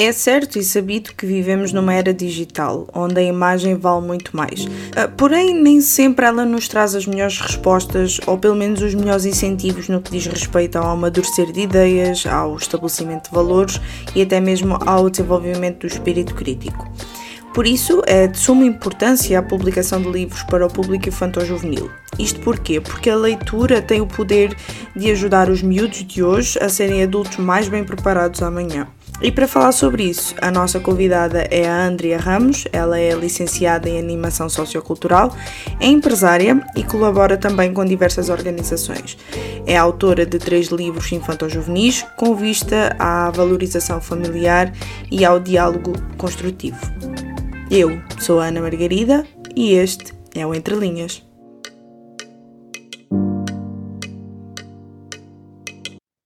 É certo e sabido que vivemos numa era digital, onde a imagem vale muito mais. Ah, porém, nem sempre ela nos traz as melhores respostas, ou pelo menos os melhores incentivos no que diz respeito ao amadurecer de ideias, ao estabelecimento de valores e até mesmo ao desenvolvimento do espírito crítico. Por isso, é de suma importância a publicação de livros para o público infantil-juvenil. Isto porquê? Porque a leitura tem o poder de ajudar os miúdos de hoje a serem adultos mais bem preparados amanhã. E para falar sobre isso, a nossa convidada é a Andrea Ramos, ela é licenciada em Animação Sociocultural, é empresária e colabora também com diversas organizações. É autora de três livros infanto-juvenis com vista à valorização familiar e ao diálogo construtivo. Eu sou a Ana Margarida e este é o Entre Linhas.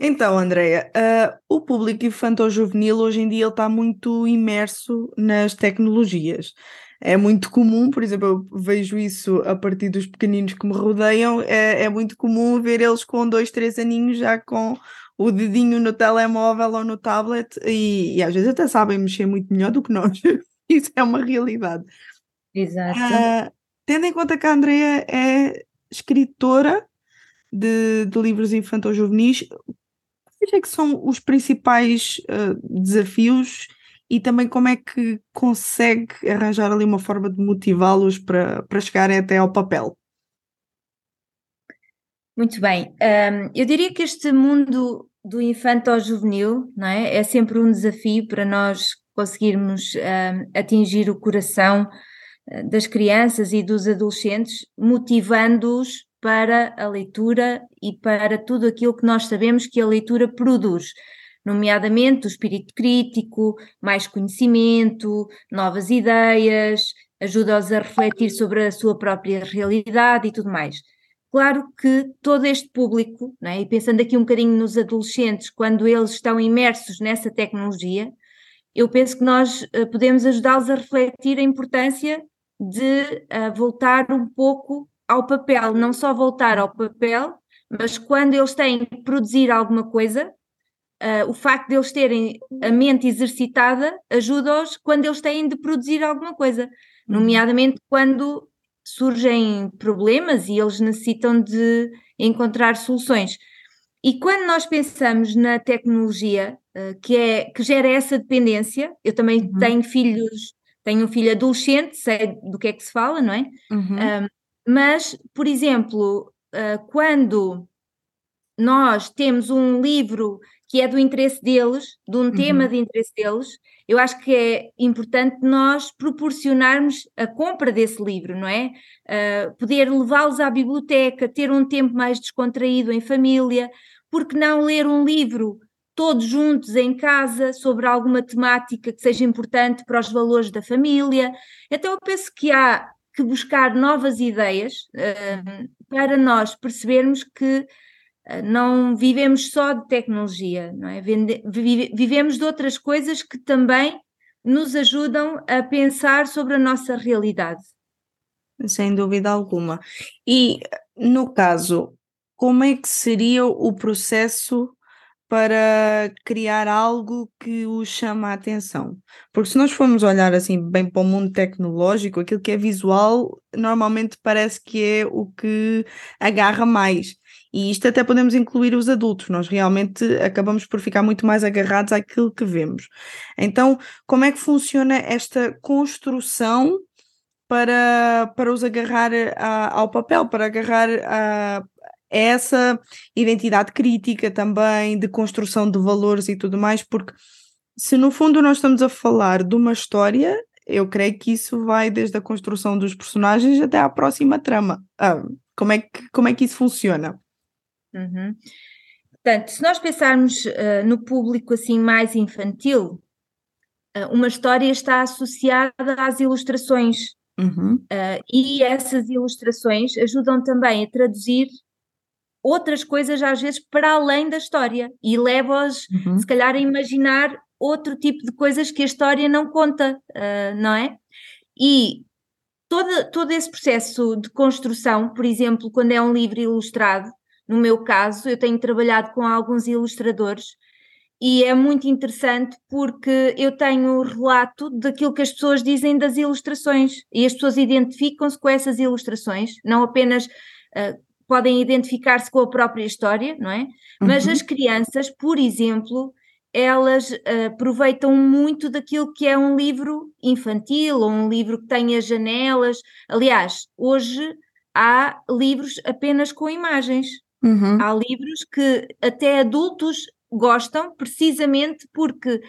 Então, Andreia, uh, o público infantil-juvenil hoje em dia está muito imerso nas tecnologias. É muito comum, por exemplo, eu vejo isso a partir dos pequeninos que me rodeiam, é, é muito comum ver eles com dois, três aninhos já com o dedinho no telemóvel ou no tablet e, e às vezes até sabem mexer muito melhor do que nós. isso é uma realidade. Exato. Uh, tendo em conta que a Andrea é escritora de, de livros infantil-juvenis, quais é que são os principais uh, desafios e também como é que consegue arranjar ali uma forma de motivá-los para, para chegarem até ao papel? Muito bem. Um, eu diria que este mundo do infanto ao juvenil não é? é sempre um desafio para nós conseguirmos um, atingir o coração uh, das crianças e dos adolescentes, motivando-os para a leitura e para tudo aquilo que nós sabemos que a leitura produz, nomeadamente o espírito crítico, mais conhecimento, novas ideias, ajuda-os a refletir sobre a sua própria realidade e tudo mais. Claro que todo este público, é? e pensando aqui um bocadinho nos adolescentes, quando eles estão imersos nessa tecnologia, eu penso que nós uh, podemos ajudá-los a refletir a importância de uh, voltar um pouco ao papel, não só voltar ao papel, mas quando eles têm que produzir alguma coisa, uh, o facto de eles terem a mente exercitada ajuda-os quando eles têm de produzir alguma coisa, uhum. nomeadamente quando surgem problemas e eles necessitam de encontrar soluções. E quando nós pensamos na tecnologia uh, que, é, que gera essa dependência, eu também uhum. tenho filhos, tenho um filho adolescente, sei do que é que se fala, não é? Uhum. Um, mas, por exemplo, uh, quando nós temos um livro que é do interesse deles, de um uhum. tema de interesse deles, eu acho que é importante nós proporcionarmos a compra desse livro, não é? Uh, poder levá-los à biblioteca, ter um tempo mais descontraído em família, porque não ler um livro todos juntos em casa sobre alguma temática que seja importante para os valores da família. Então eu penso que há que buscar novas ideias uh, para nós percebermos que uh, não vivemos só de tecnologia, não é? Vivemos de outras coisas que também nos ajudam a pensar sobre a nossa realidade. Sem dúvida alguma. E no caso, como é que seria o processo para criar algo que o chama a atenção. Porque se nós formos olhar assim bem para o mundo tecnológico, aquilo que é visual normalmente parece que é o que agarra mais. E isto até podemos incluir os adultos, nós realmente acabamos por ficar muito mais agarrados àquilo que vemos. Então, como é que funciona esta construção para, para os agarrar a, ao papel, para agarrar a, essa identidade crítica também, de construção de valores e tudo mais, porque se no fundo nós estamos a falar de uma história, eu creio que isso vai desde a construção dos personagens até à próxima trama. Ah, como, é que, como é que isso funciona? Uhum. Portanto, se nós pensarmos uh, no público assim mais infantil, uh, uma história está associada às ilustrações. Uhum. Uh, e essas ilustrações ajudam também a traduzir outras coisas às vezes para além da história e leva-os, uhum. se calhar, a imaginar outro tipo de coisas que a história não conta, uh, não é? E todo, todo esse processo de construção, por exemplo, quando é um livro ilustrado, no meu caso, eu tenho trabalhado com alguns ilustradores e é muito interessante porque eu tenho o relato daquilo que as pessoas dizem das ilustrações e as pessoas identificam-se com essas ilustrações, não apenas uh, podem identificar-se com a própria história, não é? Mas uhum. as crianças, por exemplo, elas uh, aproveitam muito daquilo que é um livro infantil ou um livro que tenha janelas. Aliás, hoje há livros apenas com imagens. Uhum. Há livros que até adultos gostam, precisamente porque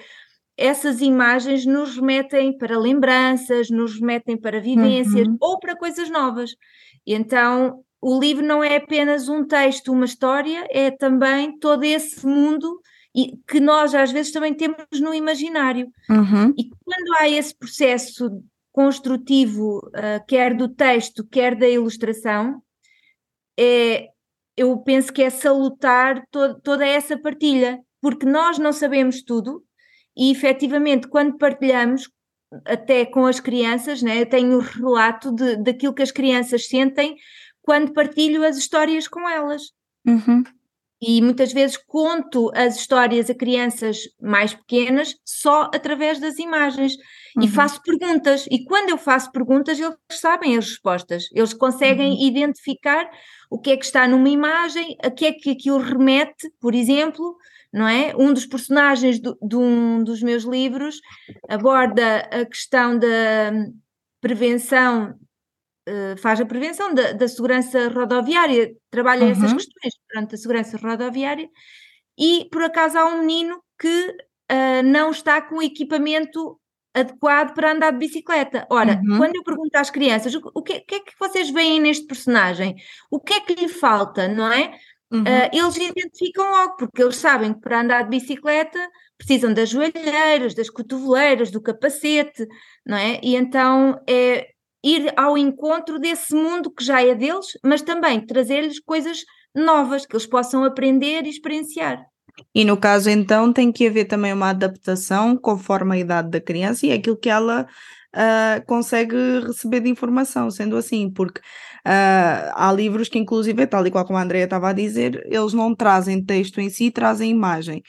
essas imagens nos remetem para lembranças, nos remetem para vivências uhum. ou para coisas novas. Então o livro não é apenas um texto, uma história, é também todo esse mundo e que nós às vezes também temos no imaginário. Uhum. E quando há esse processo construtivo, uh, quer do texto, quer da ilustração, é, eu penso que é salutar to toda essa partilha, porque nós não sabemos tudo e efetivamente quando partilhamos, até com as crianças, né, eu tenho o relato de, daquilo que as crianças sentem quando partilho as histórias com elas. Uhum e muitas vezes conto as histórias a crianças mais pequenas só através das imagens uhum. e faço perguntas. E quando eu faço perguntas, eles sabem as respostas, eles conseguem uhum. identificar o que é que está numa imagem, a que é que aquilo remete, por exemplo. Não é? Um dos personagens do, de um dos meus livros aborda a questão da prevenção uh, faz a prevenção da, da, segurança rodoviária, trabalha uhum. essas questões durante a segurança rodoviária, e por acaso há um menino que uh, não está com o equipamento adequado para andar de bicicleta. Ora, uhum. quando eu pergunto às crianças o que, o que, é que vocês veem neste personagem, o que é que lhe falta, não é? Uhum. Uh, eles identificam logo, porque eles sabem que para andar de bicicleta precisam das joelheiras, das cotoveleiras, do capacete, não é? E então é, ir ao encontro desse mundo que já é deles, mas também trazer-lhes coisas novas que eles possam aprender e experienciar. E no caso, então, tem que haver também uma adaptação conforme a idade da criança e aquilo que ela uh, consegue receber de informação, sendo assim, porque uh, há livros que, inclusive, tal e qual como a Andrea estava a dizer, eles não trazem texto em si, trazem imagem.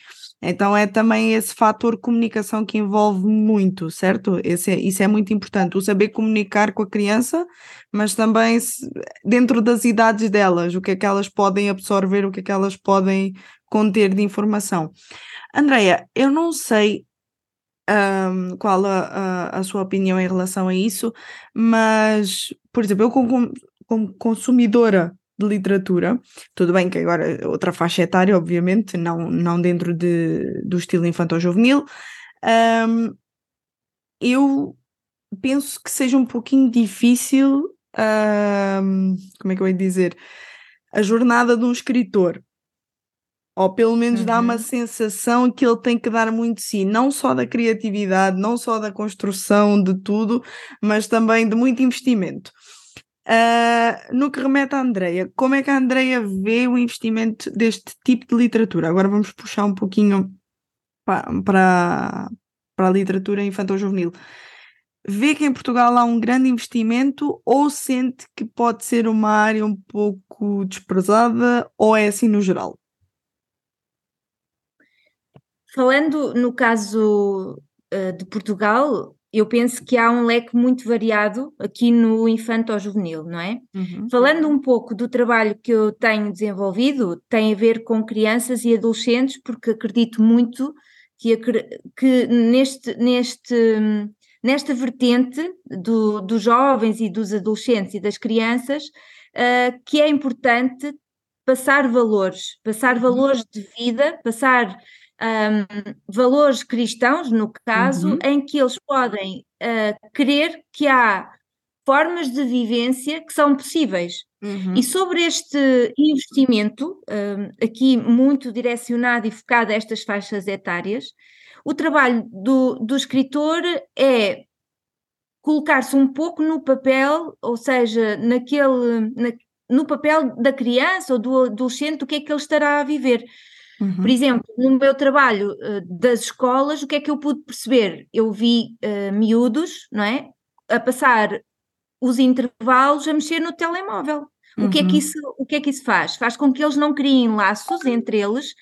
Então é também esse fator comunicação que envolve muito, certo? Esse é, isso é muito importante, o saber comunicar com a criança, mas também se, dentro das idades delas, o que é que elas podem absorver, o que é que elas podem conter de informação. Andreia, eu não sei um, qual a, a, a, sua opinião em relação a isso, mas, por exemplo, eu como, como consumidora de literatura. Tudo bem que agora outra faixa etária, obviamente, não, não dentro de, do estilo infantil-juvenil. Um, eu penso que seja um pouquinho difícil, um, como é que eu ia dizer, a jornada de um escritor. Ou pelo menos uhum. dá uma uhum. sensação que ele tem que dar muito de si, não só da criatividade, não só da construção de tudo, mas também de muito investimento. Uh, no que remete à Andreia, como é que a Andreia vê o investimento deste tipo de literatura? Agora vamos puxar um pouquinho para, para, a literatura infantil-juvenil. Vê que em Portugal há um grande investimento ou sente que pode ser uma área um pouco desprezada ou é assim no geral? Falando no caso uh, de Portugal, eu penso que há um leque muito variado aqui no infanto-juvenil, não é? Uhum. Falando um pouco do trabalho que eu tenho desenvolvido, tem a ver com crianças e adolescentes, porque acredito muito que, que neste, neste, nesta vertente do, dos jovens e dos adolescentes e das crianças, uh, que é importante passar valores, passar uhum. valores de vida, passar um, valores cristãos, no caso, uhum. em que eles podem uh, crer que há formas de vivência que são possíveis. Uhum. E sobre este investimento, um, aqui muito direcionado e focado a estas faixas etárias, o trabalho do, do escritor é colocar-se um pouco no papel, ou seja, naquele, na, no papel da criança ou do adolescente, o que é que ele estará a viver. Uhum. Por exemplo, no meu trabalho uh, das escolas, o que é que eu pude perceber? Eu vi uh, miúdos, não é? A passar os intervalos a mexer no telemóvel. Uhum. O, que é que uhum. isso, o que é que isso faz? Faz com que eles não criem laços entre eles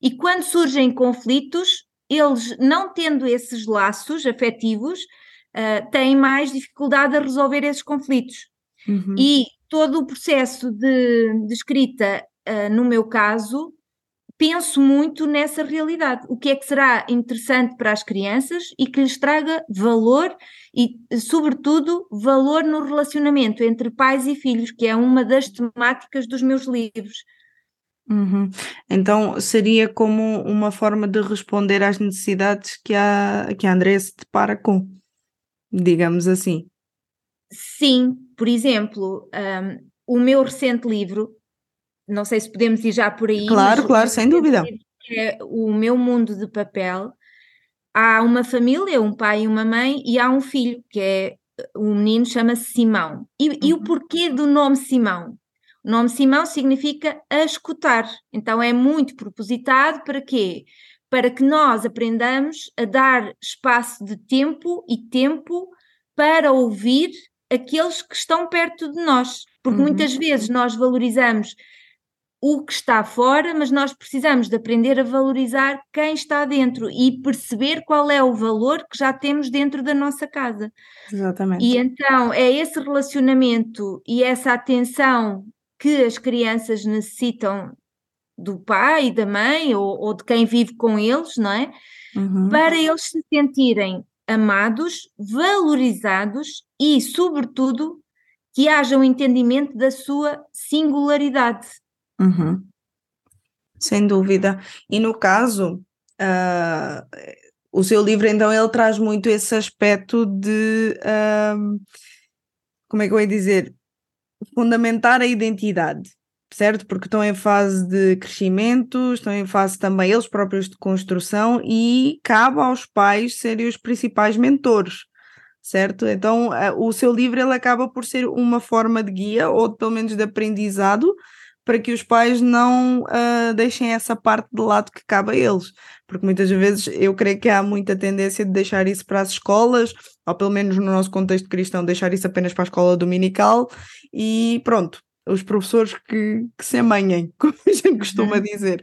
E quando surgem conflitos, eles, não tendo esses laços afetivos, uh, têm mais dificuldade a resolver esses conflitos. Uhum. E todo o processo de, de escrita, uh, no meu caso, penso muito nessa realidade. O que é que será interessante para as crianças e que lhes traga valor e, sobretudo, valor no relacionamento entre pais e filhos, que é uma das temáticas dos meus livros. Uhum. Então seria como uma forma de responder às necessidades que a, que a Andrea se depara com, digamos assim. Sim, por exemplo, um, o meu recente livro não sei se podemos ir já por aí. Claro, claro, sem dúvida. É o meu mundo de papel. Há uma família, um pai e uma mãe, e há um filho, que é o menino chama-se Simão. E, uhum. e o uhum. porquê do nome Simão? O nome Simão significa a escutar. Então é muito propositado para quê? Para que nós aprendamos a dar espaço de tempo e tempo para ouvir aqueles que estão perto de nós. Porque uhum. muitas vezes nós valorizamos o que está fora, mas nós precisamos de aprender a valorizar quem está dentro e perceber qual é o valor que já temos dentro da nossa casa. Exatamente. E então é esse relacionamento e essa atenção que as crianças necessitam do pai e da mãe ou, ou de quem vive com eles, não é? Uhum. Para eles se sentirem amados, valorizados e, sobretudo, que haja um entendimento da sua singularidade Uhum. Sem dúvida. E no caso, uh, o seu livro, então, ele traz muito esse aspecto de, uh, como é que eu ia dizer, fundamentar a identidade, certo? Porque estão em fase de crescimento, estão em fase também eles próprios de construção e cabe aos pais serem os principais mentores. Certo? Então, uh, o seu livro ele acaba por ser uma forma de guia ou pelo menos de aprendizado para que os pais não uh, deixem essa parte de lado que cabe a eles. Porque muitas vezes eu creio que há muita tendência de deixar isso para as escolas, ou pelo menos no nosso contexto cristão, deixar isso apenas para a escola dominical e pronto, os professores que, que se amanhem, como a gente costuma uhum. dizer.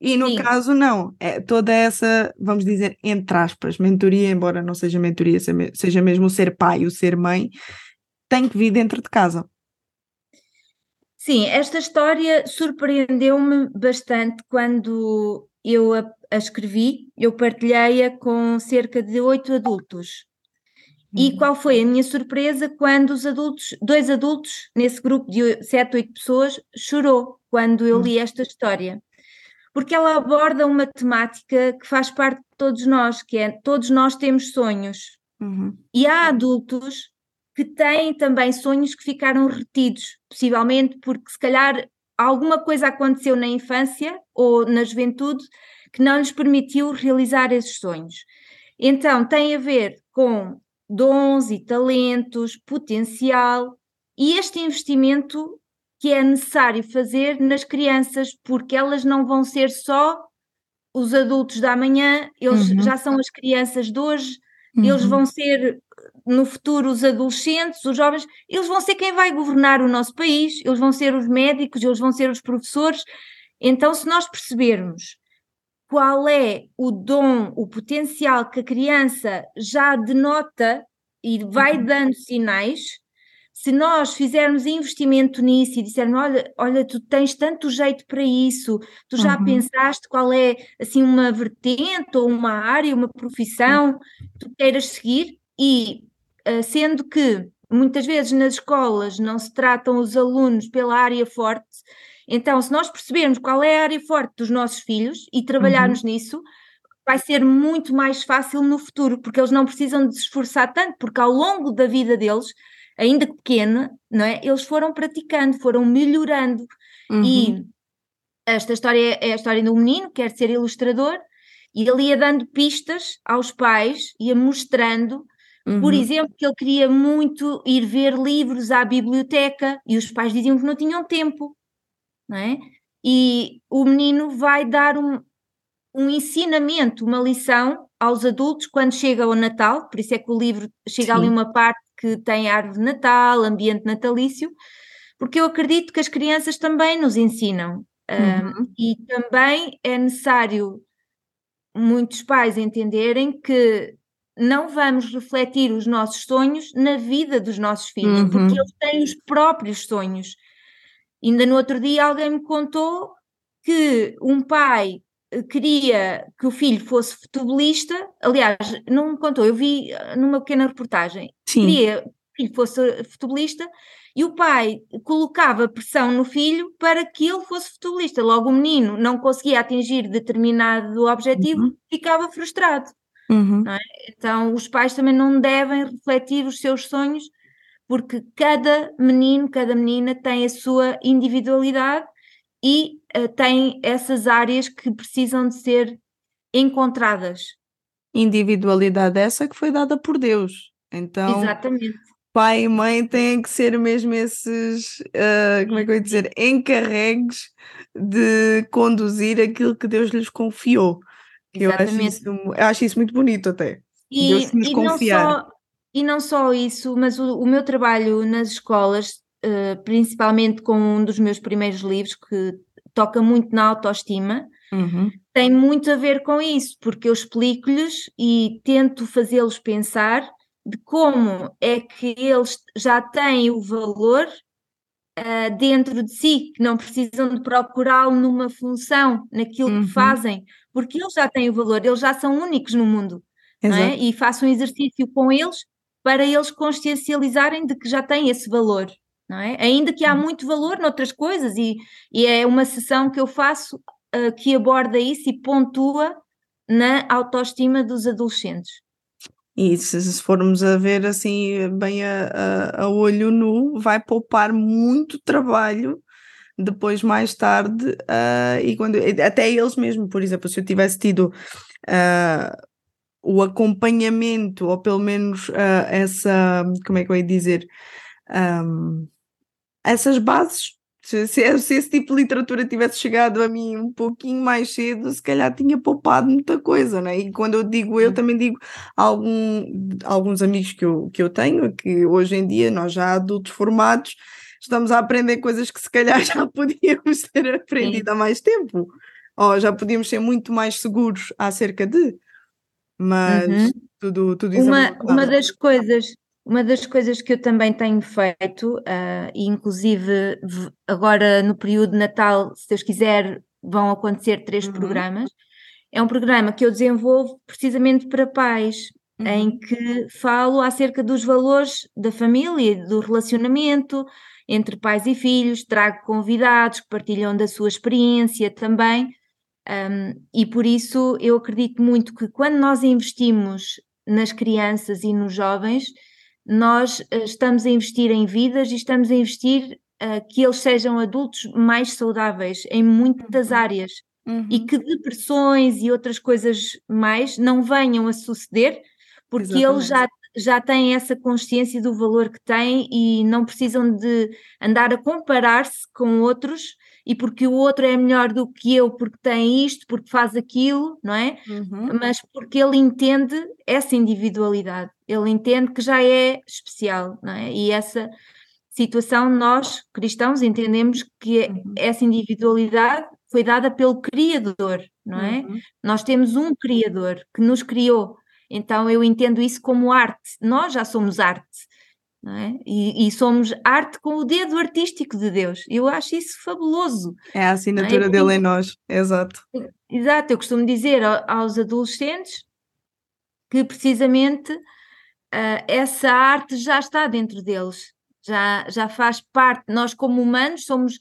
E no Sim. caso, não. É toda essa, vamos dizer, entre aspas, mentoria, embora não seja mentoria, seja mesmo o ser pai, o ser mãe, tem que vir dentro de casa. Sim, esta história surpreendeu-me bastante quando eu a, a escrevi. Eu partilhei-a com cerca de oito adultos. E uhum. qual foi a minha surpresa quando os adultos, dois adultos, nesse grupo de sete, oito pessoas, chorou quando eu li esta história. Porque ela aborda uma temática que faz parte de todos nós, que é todos nós temos sonhos. Uhum. E há adultos que têm também sonhos que ficaram retidos, possivelmente porque se calhar alguma coisa aconteceu na infância ou na juventude que não lhes permitiu realizar esses sonhos. Então, tem a ver com dons e talentos, potencial e este investimento que é necessário fazer nas crianças, porque elas não vão ser só os adultos da manhã, eles uhum. já são as crianças de hoje, uhum. eles vão ser no futuro os adolescentes, os jovens, eles vão ser quem vai governar o nosso país, eles vão ser os médicos, eles vão ser os professores. Então, se nós percebermos qual é o dom, o potencial que a criança já denota e vai uhum. dando sinais, se nós fizermos investimento nisso e dissermos, olha, olha, tu tens tanto jeito para isso, tu já uhum. pensaste qual é assim uma vertente ou uma área, uma profissão que tu queiras seguir, e sendo que muitas vezes nas escolas não se tratam os alunos pela área forte, então se nós percebermos qual é a área forte dos nossos filhos e trabalharmos uhum. nisso, vai ser muito mais fácil no futuro, porque eles não precisam de se esforçar tanto, porque ao longo da vida deles, ainda pequena, não é? Eles foram praticando, foram melhorando. Uhum. E esta história é a história de um menino que quer ser ilustrador, e ele ia dando pistas aos pais, ia mostrando Uhum. Por exemplo, que ele queria muito ir ver livros à biblioteca e os pais diziam que não tinham tempo, não é? E o menino vai dar um, um ensinamento, uma lição aos adultos quando chega ao Natal, por isso é que o livro chega Sim. ali uma parte que tem árvore de Natal, ambiente natalício, porque eu acredito que as crianças também nos ensinam Uhum. Um, e também é necessário muitos pais entenderem que não vamos refletir os nossos sonhos na vida dos nossos filhos, uhum. porque eles têm os próprios sonhos. Ainda no outro dia alguém me contou que um pai eh, queria que o filho fosse futebolista, aliás, não me contou, eu vi eh, numa pequena reportagem, Sim. queria que o filho fosse futebolista e o pai colocava pressão no filho para que ele fosse futebolista. Logo o menino não conseguia atingir determinado objetivo, uhum. ficava frustrado. Uhum. É? Então os pais também não devem refletir os seus sonhos, porque cada menino, cada menina tem a sua individualidade e uh, tem essas áreas que precisam de ser encontradas. Individualidade essa que foi dada por Deus. Então, Exatamente. pai e mãe têm que ser mesmo esses, uh, como é que eu ia dizer, encarregues de conduzir aquilo que Deus lhes confiou. Eu acho, isso, eu acho isso muito bonito até. E, nos e. Não só, e não só isso, mas o, o meu trabalho nas escolas uh, principalmente com um dos meus primeiros livros, que toca muito na autoestima, uhum. tem muito a ver com isso, porque eu explico-lhes e tento fazê-los pensar de como é que eles já têm o valor uh, dentro de si, que não precisam de procurá-lo numa função, naquilo uhum. que fazem, porque eles já têm o valor, eles já são únicos no mundo. É? E faço um exercício com eles para eles consciencializarem de que já têm esse valor não é? Ainda que há muito valor noutras coisas, e, e é uma sessão que eu faço uh, que aborda isso e pontua na autoestima dos adolescentes. E se, formos a ver assim, bem a, a, a, olho nu, vai poupar muito trabalho depois, mais tarde, uh, e quando até eles mesmo, por exemplo, se eu tivesse tido uh, o acompanhamento, ou pelo menos uh, essa, como é que eu ia dizer? Um, essas bases. Se, se, se, esse tipo de literatura tivesse chegado a mim um pouquinho mais cedo, se calhar tinha poupado muita coisa, né? E quando eu digo eu, também digo algum, alguns amigos que eu, que eu tenho, que hoje em dia, nós já adultos formados, estamos a aprender coisas que se calhar já podíamos ter aprendido Sim. há mais tempo, ou já podíamos ser muito mais seguros acerca de, mas uhum. tudo, tudo isso uma, é uma das coisas uma das coisas que eu também tenho feito, uh, inclusive agora no período de Natal, se Deus quiser, vão acontecer três uhum. programas. É um programa que eu desenvolvo precisamente para pais, uhum. em que falo acerca dos valores da família, do relacionamento entre pais e filhos, trago convidados que partilham da sua experiência também. Um, e por isso eu acredito muito que quando nós investimos nas crianças e nos jovens, nós uh, estamos a investir em vidas e estamos a investir uh, que eles sejam adultos mais saudáveis em muitas uhum. áreas uhum. e que depressões e outras coisas mais não venham a suceder, porque Exatamente. eles já já têm essa consciência do valor que têm e não precisam de andar a comparar-se com outros e porque o outro é melhor do que eu porque tem isto, porque faz aquilo, não é? Uhum. Mas porque ele entende essa individualidade, ele entende que já é especial, não é? E essa situação nós cristãos entendemos que uhum. essa individualidade foi dada pelo Criador, não é? Uhum. Nós temos um Criador que nos criou então eu entendo isso como arte. Nós já somos arte. É? E, e, somos arte com o dedo artístico de Deus. Eu acho isso fabuloso. É a assinatura é? dele em nós, exato. Exato, eu costumo dizer aos adolescentes que precisamente uh, essa arte já está dentro deles, já, já faz parte. Nós, como humanos, somos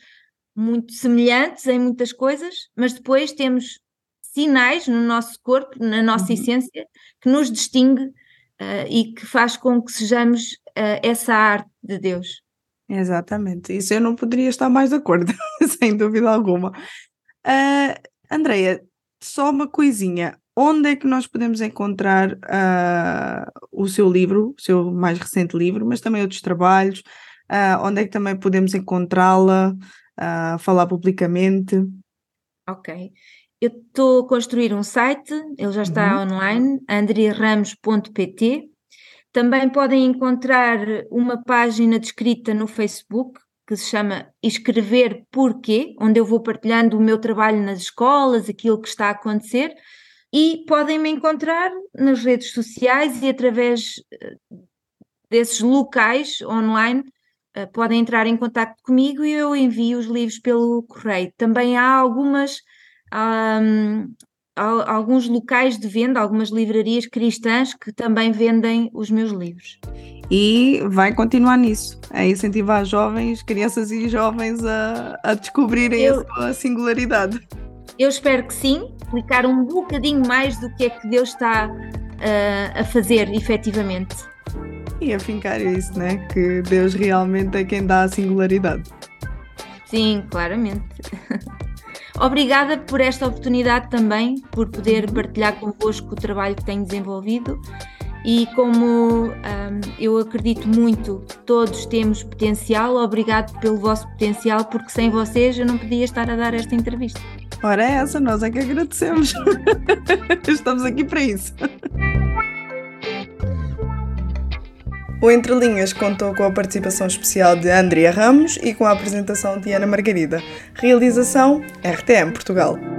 muito semelhantes em muitas coisas, mas depois temos sinais no nosso corpo, na nossa uhum. essência, que nos distingue uh, e que faz com que sejamos uh, essa arte de Deus. Exatamente, isso eu não poderia estar mais de acordo, sem dúvida alguma. Uh, Andreia, só uma coisinha. Onde é que nós podemos encontrar uh, o seu livro, o seu mais recente livro, mas também outros trabalhos? Uh, onde é que também podemos encontrá-la, uh, falar publicamente? Ok. Eu estou a construir um site, ele já está uhum. online, andriaramos.pt. Também podem encontrar uma página descrita no Facebook, que se chama Escrever Porquê, onde eu vou partilhando o meu trabalho nas escolas, aquilo que está a acontecer, e podem me encontrar nas redes sociais e através eh, desses locais online eh, podem entrar em contato comigo e eu envio os livros pelo correio. Também há algumas um, alguns locais de venda, algumas livrarias cristãs que também vendem os meus livros. E vai continuar nisso, a incentivar jovens, crianças e jovens a, a descobrirem eu, a sua singularidade. Eu espero que sim, explicar um bocadinho mais do que é que Deus está uh, a fazer efetivamente. E a fincar isso, né? Que Deus realmente é quem dá a singularidade. Sim, claramente. Obrigada por esta oportunidade também, por poder partilhar convosco o trabalho que tenho desenvolvido. E como um, eu acredito muito que todos temos potencial, obrigado pelo vosso potencial, porque sem vocês eu não podia estar a dar esta entrevista. Ora, é essa, nós é que agradecemos. Estamos aqui para isso. O Entre Linhas contou com a participação especial de Andrea Ramos e com a apresentação de Ana Margarida. Realização RTM Portugal.